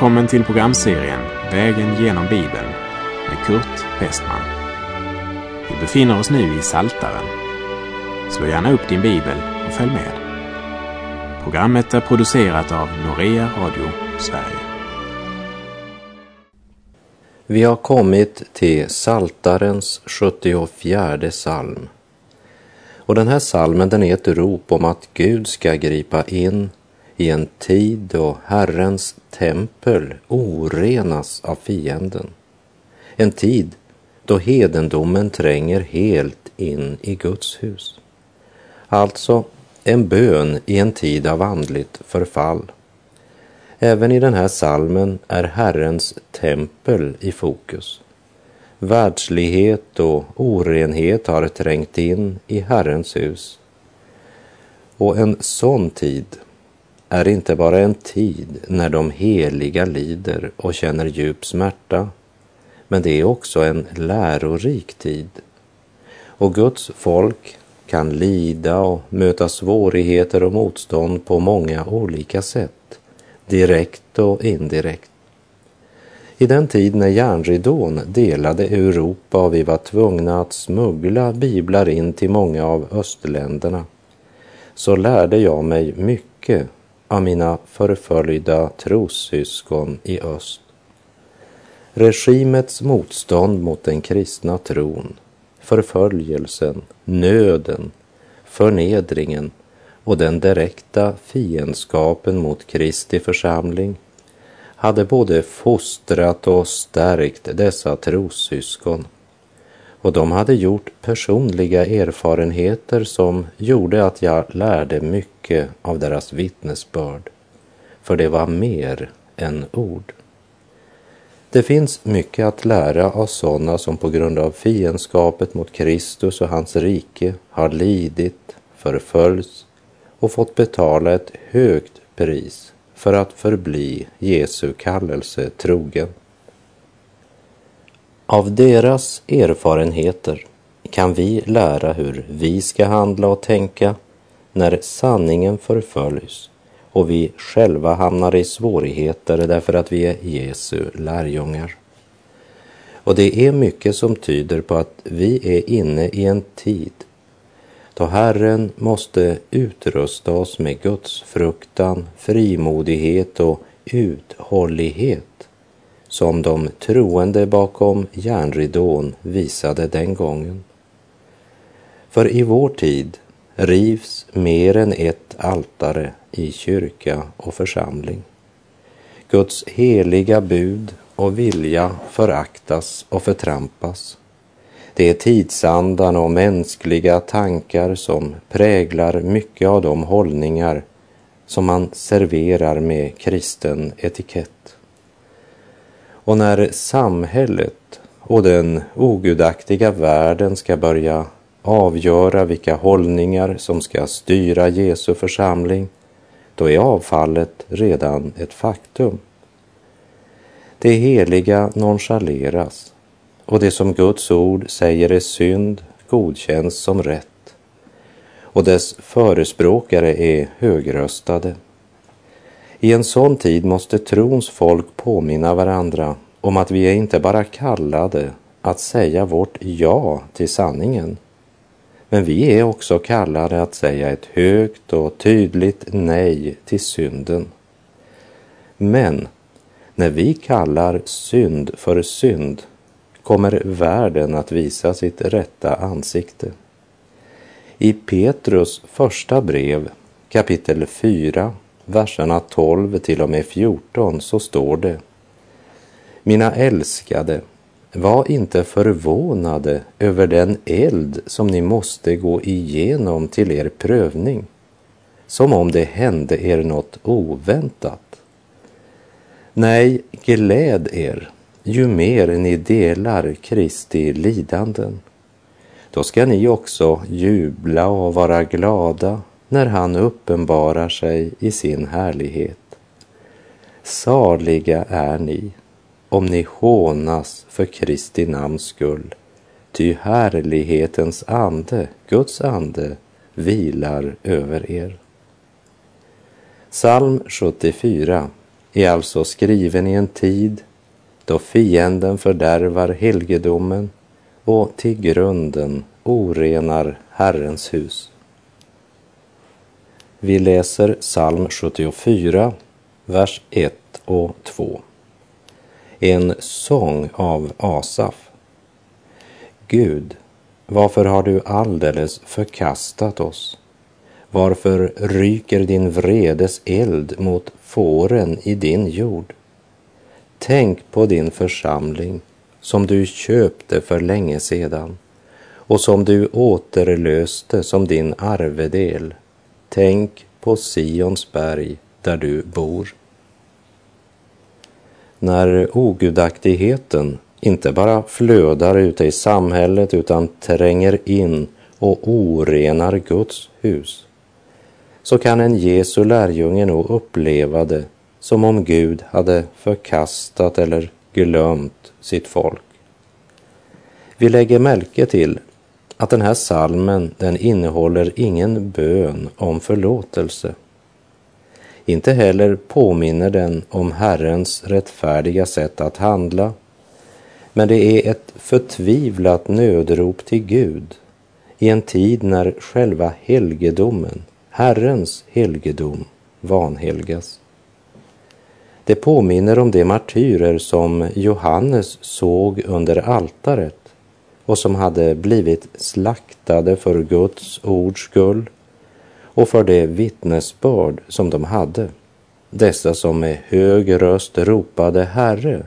Välkommen till programserien Vägen genom Bibeln med Kurt Westman. Vi befinner oss nu i Saltaren. Slå gärna upp din bibel och följ med. Programmet är producerat av Norea Radio Sverige. Vi har kommit till Saltarens 74 psalm. Och den här salmen den är ett rop om att Gud ska gripa in i en tid då Herrens tempel orenas av fienden. En tid då hedendomen tränger helt in i Guds hus. Alltså en bön i en tid av andligt förfall. Även i den här salmen är Herrens tempel i fokus. Världslighet och orenhet har trängt in i Herrens hus. Och en sån tid är inte bara en tid när de heliga lider och känner djup smärta, men det är också en lärorik tid. Och Guds folk kan lida och möta svårigheter och motstånd på många olika sätt, direkt och indirekt. I den tid när järnridån delade Europa och vi var tvungna att smuggla biblar in till många av östländerna så lärde jag mig mycket av mina förföljda trossyskon i öst. Regimets motstånd mot den kristna tron, förföljelsen, nöden, förnedringen och den direkta fiendskapen mot Kristi församling hade både fostrat och stärkt dessa trossyskon och de hade gjort personliga erfarenheter som gjorde att jag lärde mycket av deras vittnesbörd. För det var mer än ord. Det finns mycket att lära av sådana som på grund av fiendskapet mot Kristus och hans rike har lidit, förföljts och fått betala ett högt pris för att förbli Jesu kallelse trogen. Av deras erfarenheter kan vi lära hur vi ska handla och tänka när sanningen förföljs och vi själva hamnar i svårigheter därför att vi är Jesu lärjungar. Och det är mycket som tyder på att vi är inne i en tid då Herren måste utrusta oss med Guds fruktan, frimodighet och uthållighet som de troende bakom järnridån visade den gången. För i vår tid rivs mer än ett altare i kyrka och församling. Guds heliga bud och vilja föraktas och förtrampas. Det är tidsandan och mänskliga tankar som präglar mycket av de hållningar som man serverar med kristen etikett. Och när samhället och den ogudaktiga världen ska börja avgöra vilka hållningar som ska styra Jesu församling, då är avfallet redan ett faktum. Det heliga nonchaleras och det som Guds ord säger är synd godkänns som rätt och dess förespråkare är högröstade. I en sån tid måste trons folk påminna varandra om att vi är inte bara kallade att säga vårt ja till sanningen, men vi är också kallade att säga ett högt och tydligt nej till synden. Men när vi kallar synd för synd kommer världen att visa sitt rätta ansikte. I Petrus första brev kapitel 4 verserna 12 till och med 14 så står det Mina älskade, var inte förvånade över den eld som ni måste gå igenom till er prövning, som om det hände er något oväntat. Nej, gläd er ju mer ni delar Kristi lidanden. Då ska ni också jubla och vara glada när han uppenbarar sig i sin härlighet. Saliga är ni om ni hånas för Kristi namns skull, ty härlighetens ande, Guds ande, vilar över er. Psalm 74 är alltså skriven i en tid då fienden fördärvar helgedomen och till grunden orenar Herrens hus. Vi läser psalm 74, vers 1 och 2. En sång av Asaf. Gud, varför har du alldeles förkastat oss? Varför ryker din vredes eld mot fåren i din jord? Tänk på din församling som du köpte för länge sedan och som du återlöste som din arvedel. Tänk på Sions berg där du bor. När ogudaktigheten inte bara flödar ute i samhället utan tränger in och orenar Guds hus, så kan en Jesu lärjunge nog uppleva det som om Gud hade förkastat eller glömt sitt folk. Vi lägger märke till att den här salmen den innehåller ingen bön om förlåtelse. Inte heller påminner den om Herrens rättfärdiga sätt att handla, men det är ett förtvivlat nödrop till Gud i en tid när själva helgedomen, Herrens helgedom, vanhelgas. Det påminner om de martyrer som Johannes såg under altaret och som hade blivit slaktade för Guds ords skull och för det vittnesbörd som de hade. Dessa som med hög röst ropade Herre,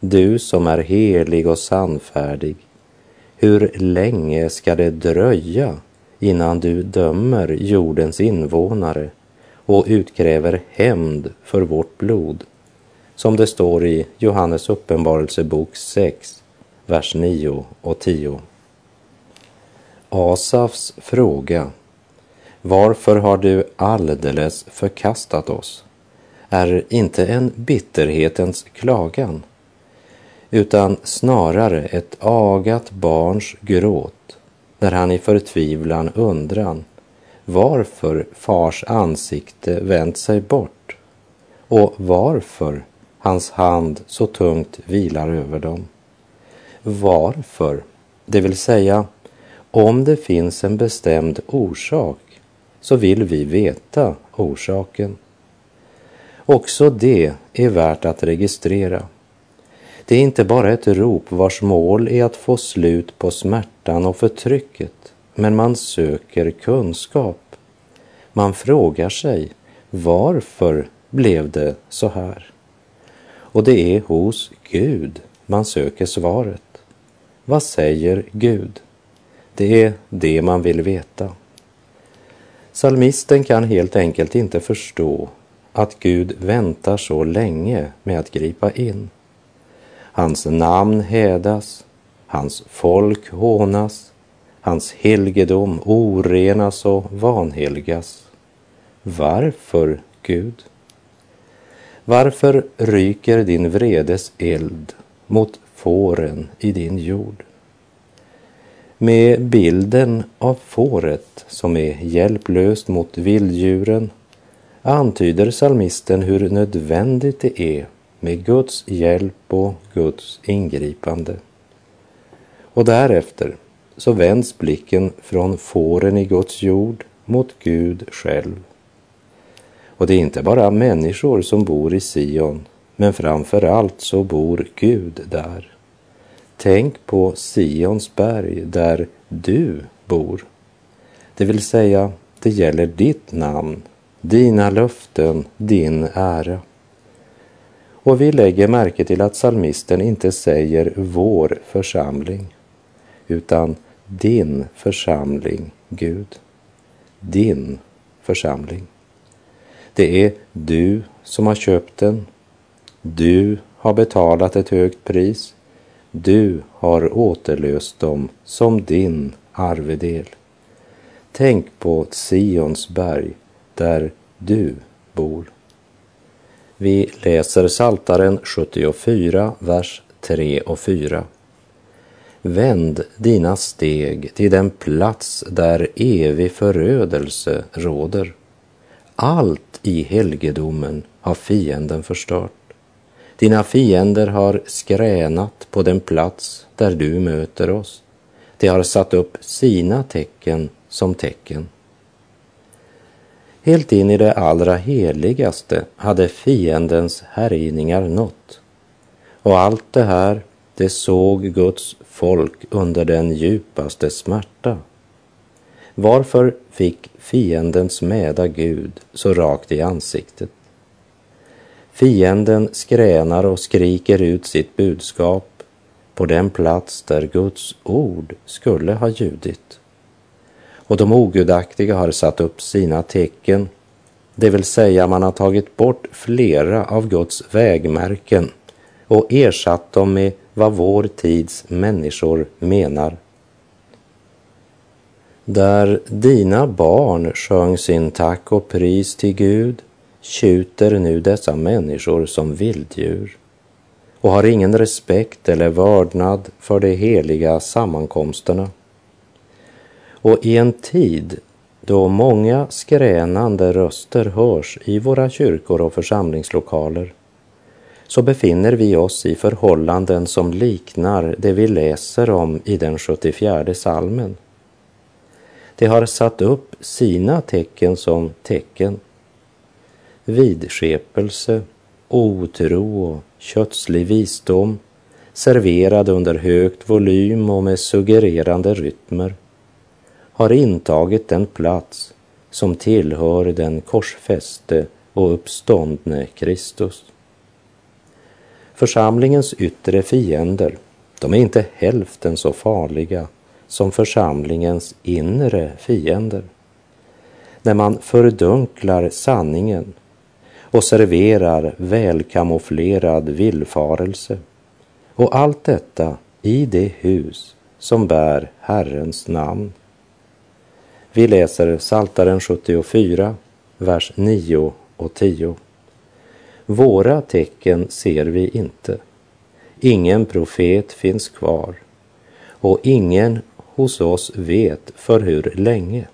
du som är helig och sannfärdig, hur länge ska det dröja innan du dömer jordens invånare och utkräver hämnd för vårt blod? Som det står i Johannes uppenbarelsebok 6, vers 9 och 10. Asafs fråga Varför har du alldeles förkastat oss? är inte en bitterhetens klagan utan snarare ett agat barns gråt när han i förtvivlan undran varför fars ansikte vänt sig bort och varför hans hand så tungt vilar över dem. Varför, det vill säga om det finns en bestämd orsak så vill vi veta orsaken. Också det är värt att registrera. Det är inte bara ett rop vars mål är att få slut på smärtan och förtrycket, men man söker kunskap. Man frågar sig varför blev det så här? Och det är hos Gud man söker svaret. Vad säger Gud? Det är det man vill veta. Salmisten kan helt enkelt inte förstå att Gud väntar så länge med att gripa in. Hans namn hädas, hans folk hånas, hans helgedom orenas och vanhelgas. Varför, Gud? Varför ryker din vredes eld mot fåren i din jord? Med bilden av fåret som är hjälplöst mot vilddjuren antyder salmisten hur nödvändigt det är med Guds hjälp och Guds ingripande. Och därefter så vänds blicken från fåren i Guds jord mot Gud själv. Och det är inte bara människor som bor i Sion, men framför allt så bor Gud där. Tänk på Sions berg där du bor. Det vill säga, det gäller ditt namn, dina löften, din ära. Och vi lägger märke till att salmisten inte säger vår församling, utan din församling, Gud. Din församling. Det är du som har köpt den. Du har betalat ett högt pris. Du har återlöst dem som din arvedel. Tänk på Sions berg där du bor. Vi läser Saltaren 74, vers 3 och 4. Vänd dina steg till den plats där evig förödelse råder. Allt i helgedomen har fienden förstört. Dina fiender har skränat på den plats där du möter oss. De har satt upp sina tecken som tecken. Helt in i det allra heligaste hade fiendens härjningar nått. Och allt det här, det såg Guds folk under den djupaste smärta. Varför fick fiendens mäda Gud så rakt i ansiktet? Fienden skränar och skriker ut sitt budskap på den plats där Guds ord skulle ha ljudit. Och de ogudaktiga har satt upp sina tecken, det vill säga man har tagit bort flera av Guds vägmärken och ersatt dem med vad vår tids människor menar. Där dina barn sjöng sin tack och pris till Gud tjuter nu dessa människor som vilddjur och har ingen respekt eller vördnad för de heliga sammankomsterna. Och i en tid då många skränande röster hörs i våra kyrkor och församlingslokaler så befinner vi oss i förhållanden som liknar det vi läser om i den 74 salmen. De har satt upp sina tecken som tecken vidskepelse, otro och kötslig visdom serverad under högt volym och med suggererande rytmer har intagit den plats som tillhör den korsfäste och uppståndne Kristus. Församlingens yttre fiender, de är inte hälften så farliga som församlingens inre fiender. När man fördunklar sanningen och serverar välkamouflerad villfarelse. Och allt detta i det hus som bär Herrens namn. Vi läser Saltaren 74, vers 9 och 10. Våra tecken ser vi inte. Ingen profet finns kvar och ingen hos oss vet för hur länge.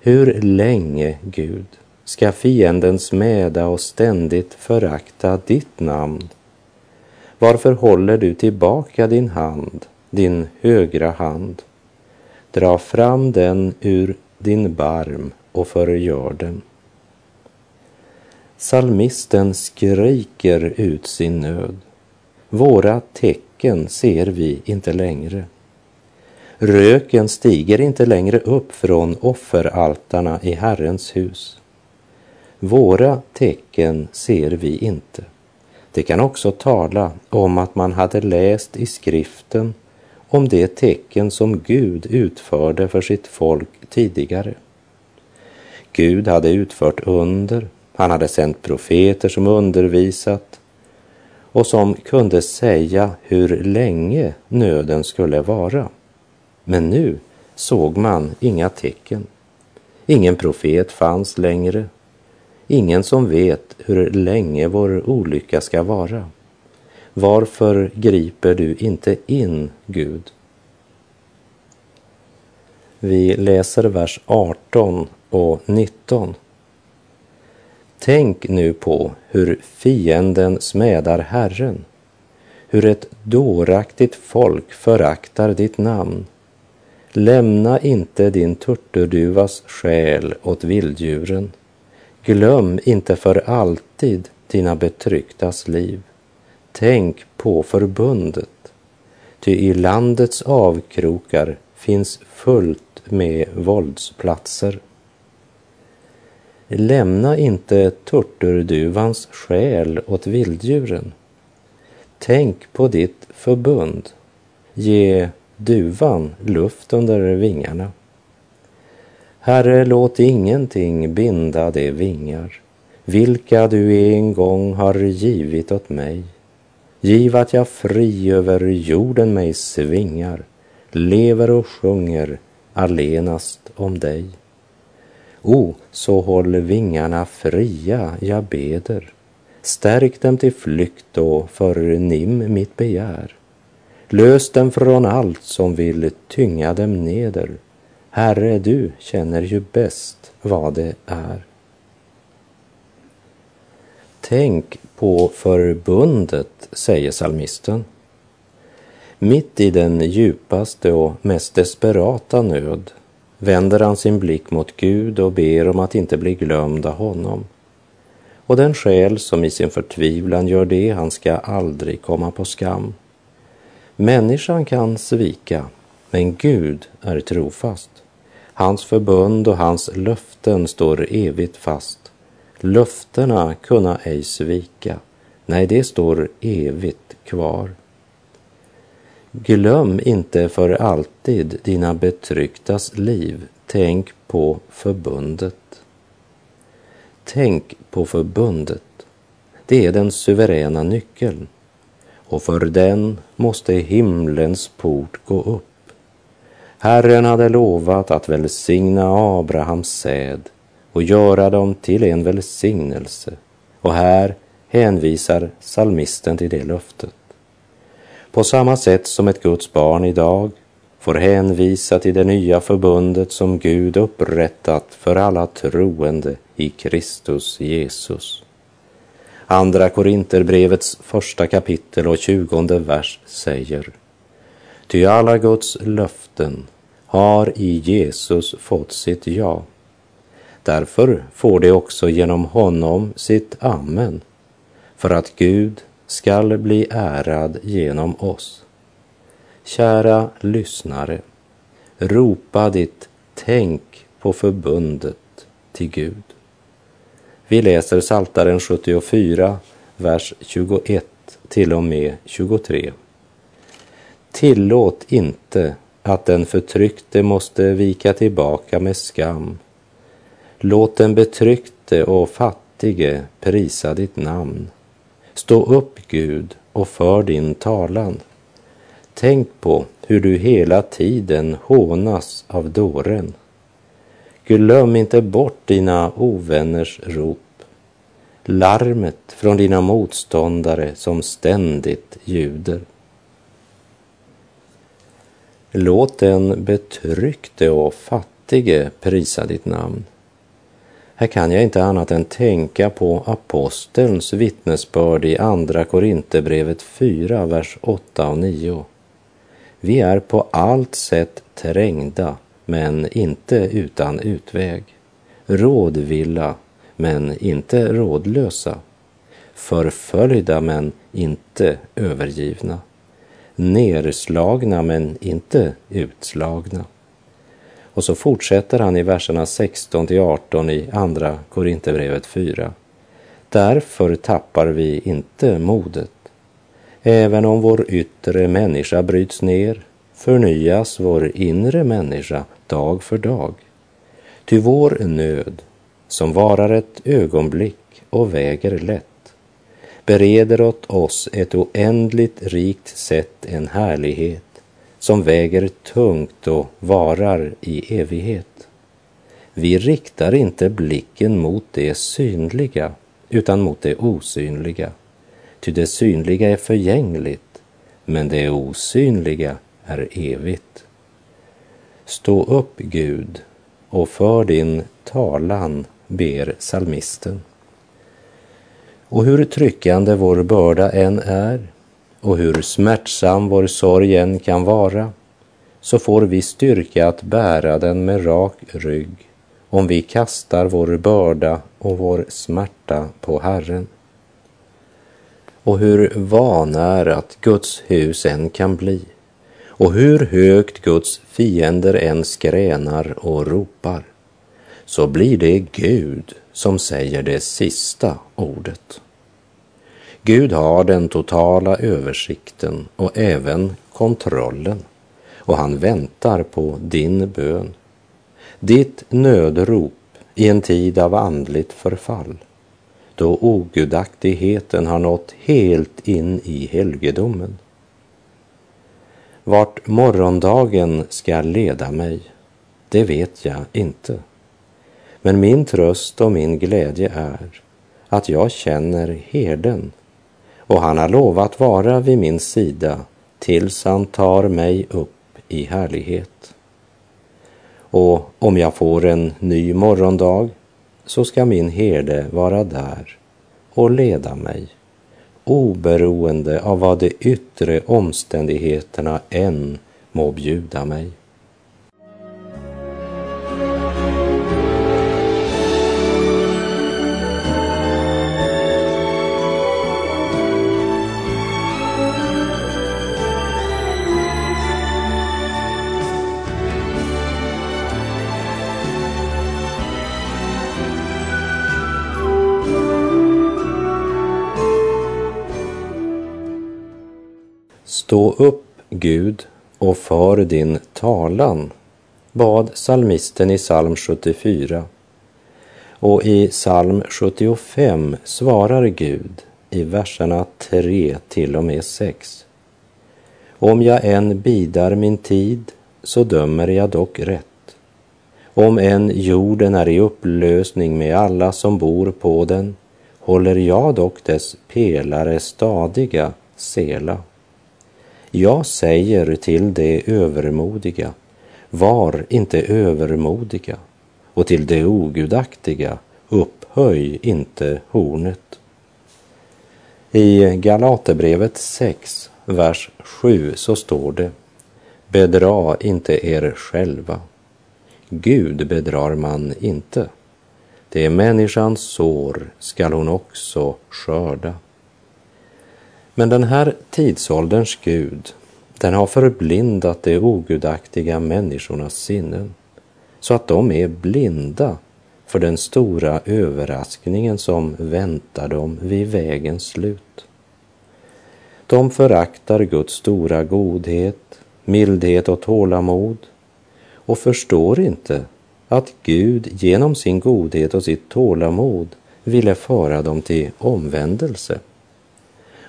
Hur länge, Gud, ska fienden smäda och ständigt förakta ditt namn. Varför håller du tillbaka din hand, din högra hand? Dra fram den ur din barm och förgör den. Salmisten skriker ut sin nöd. Våra tecken ser vi inte längre. Röken stiger inte längre upp från offeraltarna i Herrens hus. Våra tecken ser vi inte. Det kan också tala om att man hade läst i skriften om det tecken som Gud utförde för sitt folk tidigare. Gud hade utfört under, han hade sänt profeter som undervisat och som kunde säga hur länge nöden skulle vara. Men nu såg man inga tecken. Ingen profet fanns längre Ingen som vet hur länge vår olycka ska vara. Varför griper du inte in, Gud? Vi läser vers 18 och 19. Tänk nu på hur fienden smädar Herren, hur ett dåraktigt folk föraktar ditt namn. Lämna inte din turturduvas själ åt vilddjuren Glöm inte för alltid dina betrycktas liv. Tänk på förbundet, ty i landets avkrokar finns fullt med våldsplatser. Lämna inte turturduvans själ åt vilddjuren. Tänk på ditt förbund. Ge duvan luft under vingarna. Herre, låt ingenting binda de vingar, vilka du en gång har givit åt mig. Giv att jag fri över jorden mig svingar, lever och sjunger allenast om dig. O, så håll vingarna fria, jag beder. Stärk dem till flykt och förnim mitt begär. Lös dem från allt som vill tynga dem neder Herre, du känner ju bäst vad det är. Tänk på förbundet, säger salmisten. Mitt i den djupaste och mest desperata nöd vänder han sin blick mot Gud och ber om att inte bli glömd av honom. Och den själ som i sin förtvivlan gör det, han ska aldrig komma på skam. Människan kan svika, men Gud är trofast. Hans förbund och hans löften står evigt fast. Löftena kunna ej svika, nej, det står evigt kvar. Glöm inte för alltid dina betrycktas liv. Tänk på förbundet. Tänk på förbundet. Det är den suveräna nyckeln och för den måste himlens port gå upp. Herren hade lovat att välsigna Abrahams säd och göra dem till en välsignelse. Och här hänvisar salmisten till det löftet. På samma sätt som ett Guds barn idag får hänvisa till det nya förbundet som Gud upprättat för alla troende i Kristus Jesus. Andra Korinterbrevets första kapitel och tjugonde vers säger Ty alla Guds löften har i Jesus fått sitt ja. Därför får det också genom honom sitt amen, för att Gud skall bli ärad genom oss. Kära lyssnare, ropa ditt tänk på förbundet till Gud. Vi läser Saltaren 74, vers 21 till och med 23. Tillåt inte att den förtryckte måste vika tillbaka med skam. Låt den betryckte och fattige prisa ditt namn. Stå upp, Gud, och för din talan. Tänk på hur du hela tiden hånas av dåren. Glöm inte bort dina ovänners rop, larmet från dina motståndare som ständigt ljuder. Låt den betryckte och fattige prisa ditt namn. Här kan jag inte annat än tänka på apostelns vittnesbörd i Andra Korinthierbrevet 4, vers 8 och 9. Vi är på allt sätt trängda, men inte utan utväg. Rådvilla, men inte rådlösa. Förföljda, men inte övergivna. Nerslagna, men inte utslagna. Och så fortsätter han i verserna 16 till 18 i Andra Korinthierbrevet 4. Därför tappar vi inte modet. Även om vår yttre människa bryts ner förnyas vår inre människa dag för dag. Ty vår nöd, som varar ett ögonblick och väger lätt, bereder åt oss ett oändligt rikt sätt en härlighet som väger tungt och varar i evighet. Vi riktar inte blicken mot det synliga utan mot det osynliga. Ty det synliga är förgängligt, men det osynliga är evigt. Stå upp, Gud, och för din talan, ber salmisten. Och hur tryckande vår börda än är, och hur smärtsam vår sorg än kan vara, så får vi styrka att bära den med rak rygg om vi kastar vår börda och vår smärta på Herren. Och hur vanärat Guds hus än kan bli och hur högt Guds fiender än skränar och ropar, så blir det Gud som säger det sista ordet. Gud har den totala översikten och även kontrollen och han väntar på din bön. Ditt nödrop i en tid av andligt förfall då ogudaktigheten har nått helt in i helgedomen. Vart morgondagen ska leda mig, det vet jag inte. Men min tröst och min glädje är att jag känner herden och han har lovat vara vid min sida tills han tar mig upp i härlighet. Och om jag får en ny morgondag så ska min herde vara där och leda mig, oberoende av vad de yttre omständigheterna än må bjuda mig. Stå upp, Gud, och för din talan, bad salmisten i psalm 74. Och i psalm 75 svarar Gud i verserna 3 till och med 6. Om jag än bidar min tid så dömer jag dock rätt. Om än jorden är i upplösning med alla som bor på den håller jag dock dess pelare stadiga, Sela. Jag säger till de övermodiga, var inte övermodiga, och till de ogudaktiga, upphöj inte hornet. I Galaterbrevet 6, vers 7 så står det Bedra inte er själva. Gud bedrar man inte. Det är människans sår skall hon också skörda. Men den här tidsålderns Gud, den har förblindat de ogudaktiga människornas sinnen så att de är blinda för den stora överraskningen som väntar dem vid vägens slut. De föraktar Guds stora godhet, mildhet och tålamod och förstår inte att Gud genom sin godhet och sitt tålamod ville föra dem till omvändelse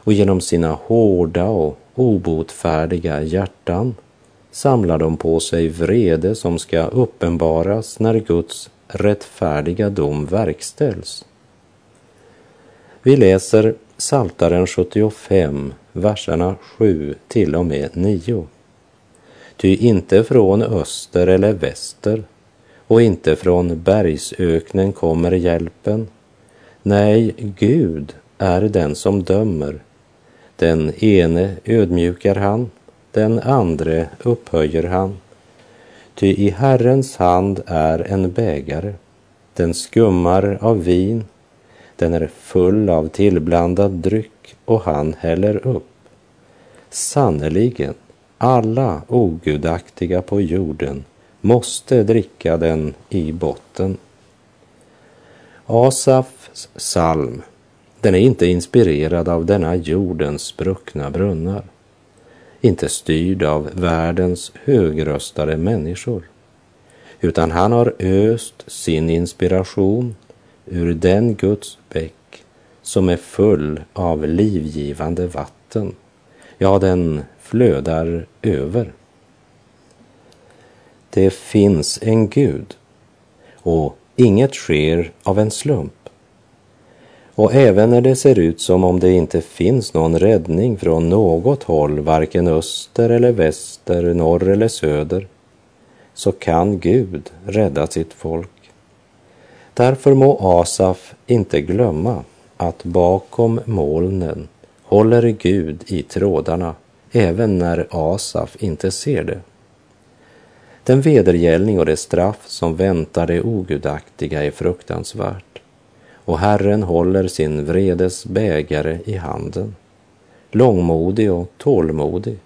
och genom sina hårda och obotfärdiga hjärtan samlar de på sig vrede som ska uppenbaras när Guds rättfärdiga dom verkställs. Vi läser Saltaren 75, verserna 7 till och med 9. Ty inte från öster eller väster och inte från bergsöknen kommer hjälpen. Nej, Gud är den som dömer den ene ödmjukar han, den andre upphöjer han. Ty i Herrens hand är en bägare, den skummar av vin, den är full av tillblandad dryck och han häller upp. Sannerligen, alla ogudaktiga på jorden måste dricka den i botten. Asafs psalm den är inte inspirerad av denna jordens spruckna brunnar, inte styrd av världens högröstade människor, utan han har öst sin inspiration ur den Guds bäck som är full av livgivande vatten. Ja, den flödar över. Det finns en Gud och inget sker av en slump. Och även när det ser ut som om det inte finns någon räddning från något håll, varken öster eller väster, norr eller söder, så kan Gud rädda sitt folk. Därför må Asaf inte glömma att bakom molnen håller Gud i trådarna även när Asaf inte ser det. Den vedergällning och det straff som väntar det ogudaktiga är fruktansvärt och Herren håller sin vredes bägare i handen, långmodig och tålmodig.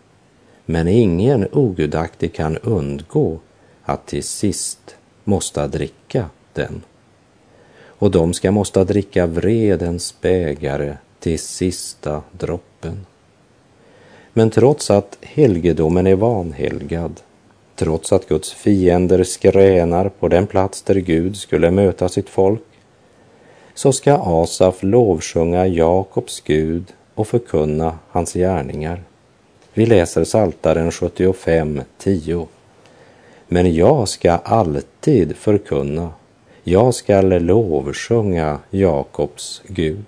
Men ingen ogudaktig kan undgå att till sist måste dricka den. Och de ska måste dricka vredens bägare till sista droppen. Men trots att helgedomen är vanhelgad, trots att Guds fiender skränar på den plats där Gud skulle möta sitt folk, så ska Asaf lovsjunga Jakobs Gud och förkunna hans gärningar. Vi läser Saltaren 75, 10. Men jag ska alltid förkunna, jag skall lovsjunga Jakobs Gud.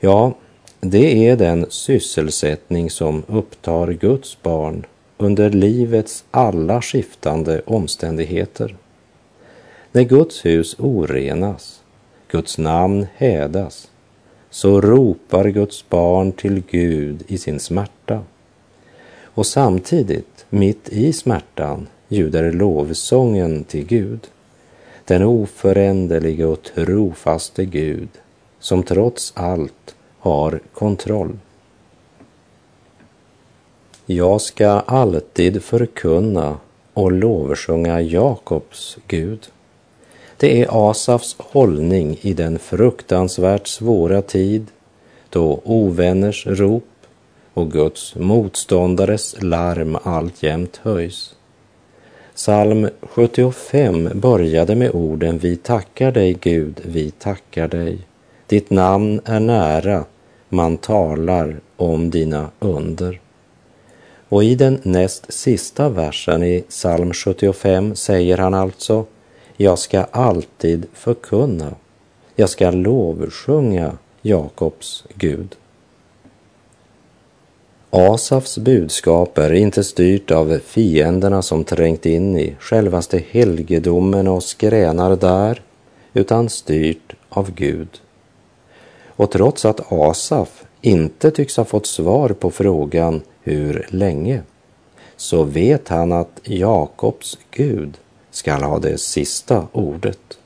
Ja, det är den sysselsättning som upptar Guds barn under livets alla skiftande omständigheter. När Guds hus orenas Guds namn hädas, så ropar Guds barn till Gud i sin smärta. Och samtidigt, mitt i smärtan, ljuder lovsången till Gud. Den oföränderlige och trofaste Gud som trots allt har kontroll. Jag ska alltid förkunna och lovsjunga Jakobs Gud. Det är Asafs hållning i den fruktansvärt svåra tid då ovänners rop och Guds motståndares larm alltjämt höjs. Psalm 75 började med orden Vi tackar dig Gud, vi tackar dig. Ditt namn är nära, man talar om dina under. Och i den näst sista versen i psalm 75 säger han alltså jag ska alltid förkunna, jag ska lovsjunga Jakobs Gud. Asafs budskap är inte styrt av fienderna som trängt in i självaste helgedomen och skränar där, utan styrt av Gud. Och trots att Asaf inte tycks ha fått svar på frågan hur länge, så vet han att Jakobs Gud skall ha det sista ordet.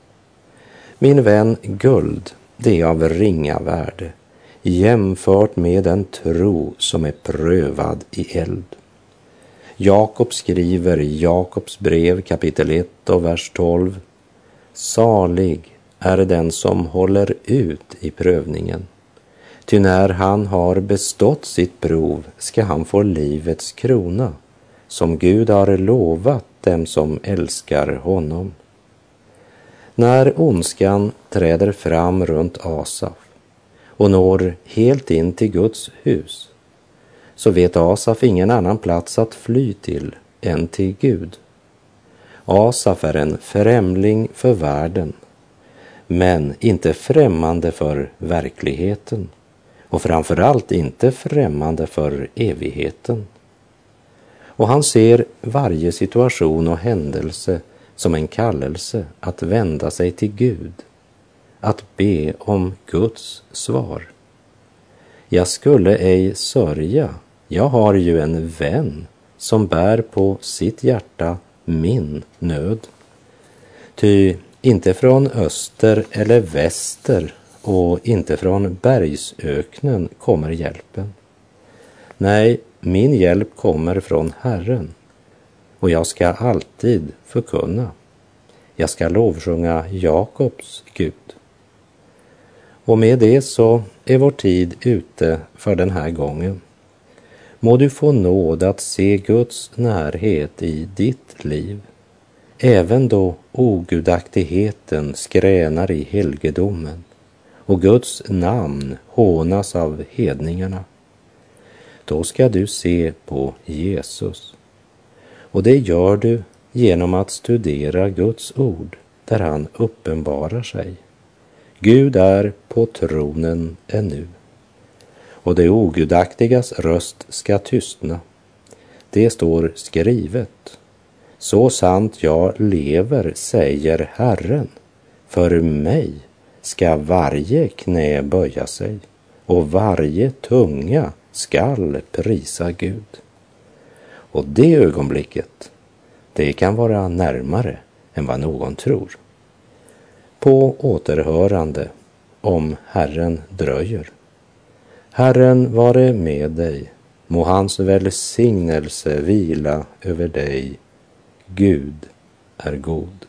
Min vän, guld, det är av ringa värde jämfört med den tro som är prövad i eld. Jakob skriver i Jakobs brev kapitel 1 och vers 12. Salig är den som håller ut i prövningen. Ty när han har bestått sitt prov ska han få livets krona som Gud har lovat dem som älskar honom. När ondskan träder fram runt Asaf och når helt in till Guds hus, så vet Asaf ingen annan plats att fly till än till Gud. Asaf är en främling för världen, men inte främmande för verkligheten och framförallt inte främmande för evigheten. Och han ser varje situation och händelse som en kallelse att vända sig till Gud att be om Guds svar. Jag skulle ej sörja, jag har ju en vän som bär på sitt hjärta min nöd. Ty inte från öster eller väster och inte från bergsöknen kommer hjälpen. Nej, min hjälp kommer från Herren och jag ska alltid förkunna. Jag ska lovsjunga Jakobs Gud. Och med det så är vår tid ute för den här gången. Må du få nåd att se Guds närhet i ditt liv, även då ogudaktigheten skränar i helgedomen och Guds namn hånas av hedningarna. Då ska du se på Jesus. Och det gör du genom att studera Guds ord där han uppenbarar sig. Gud är på tronen ännu och det ogudaktigas röst ska tystna. Det står skrivet. Så sant jag lever, säger Herren, för mig ska varje knä böja sig och varje tunga skall prisa Gud. Och det ögonblicket, det kan vara närmare än vad någon tror på återhörande om Herren dröjer. Herren vare med dig, må hans välsignelse vila över dig. Gud är god.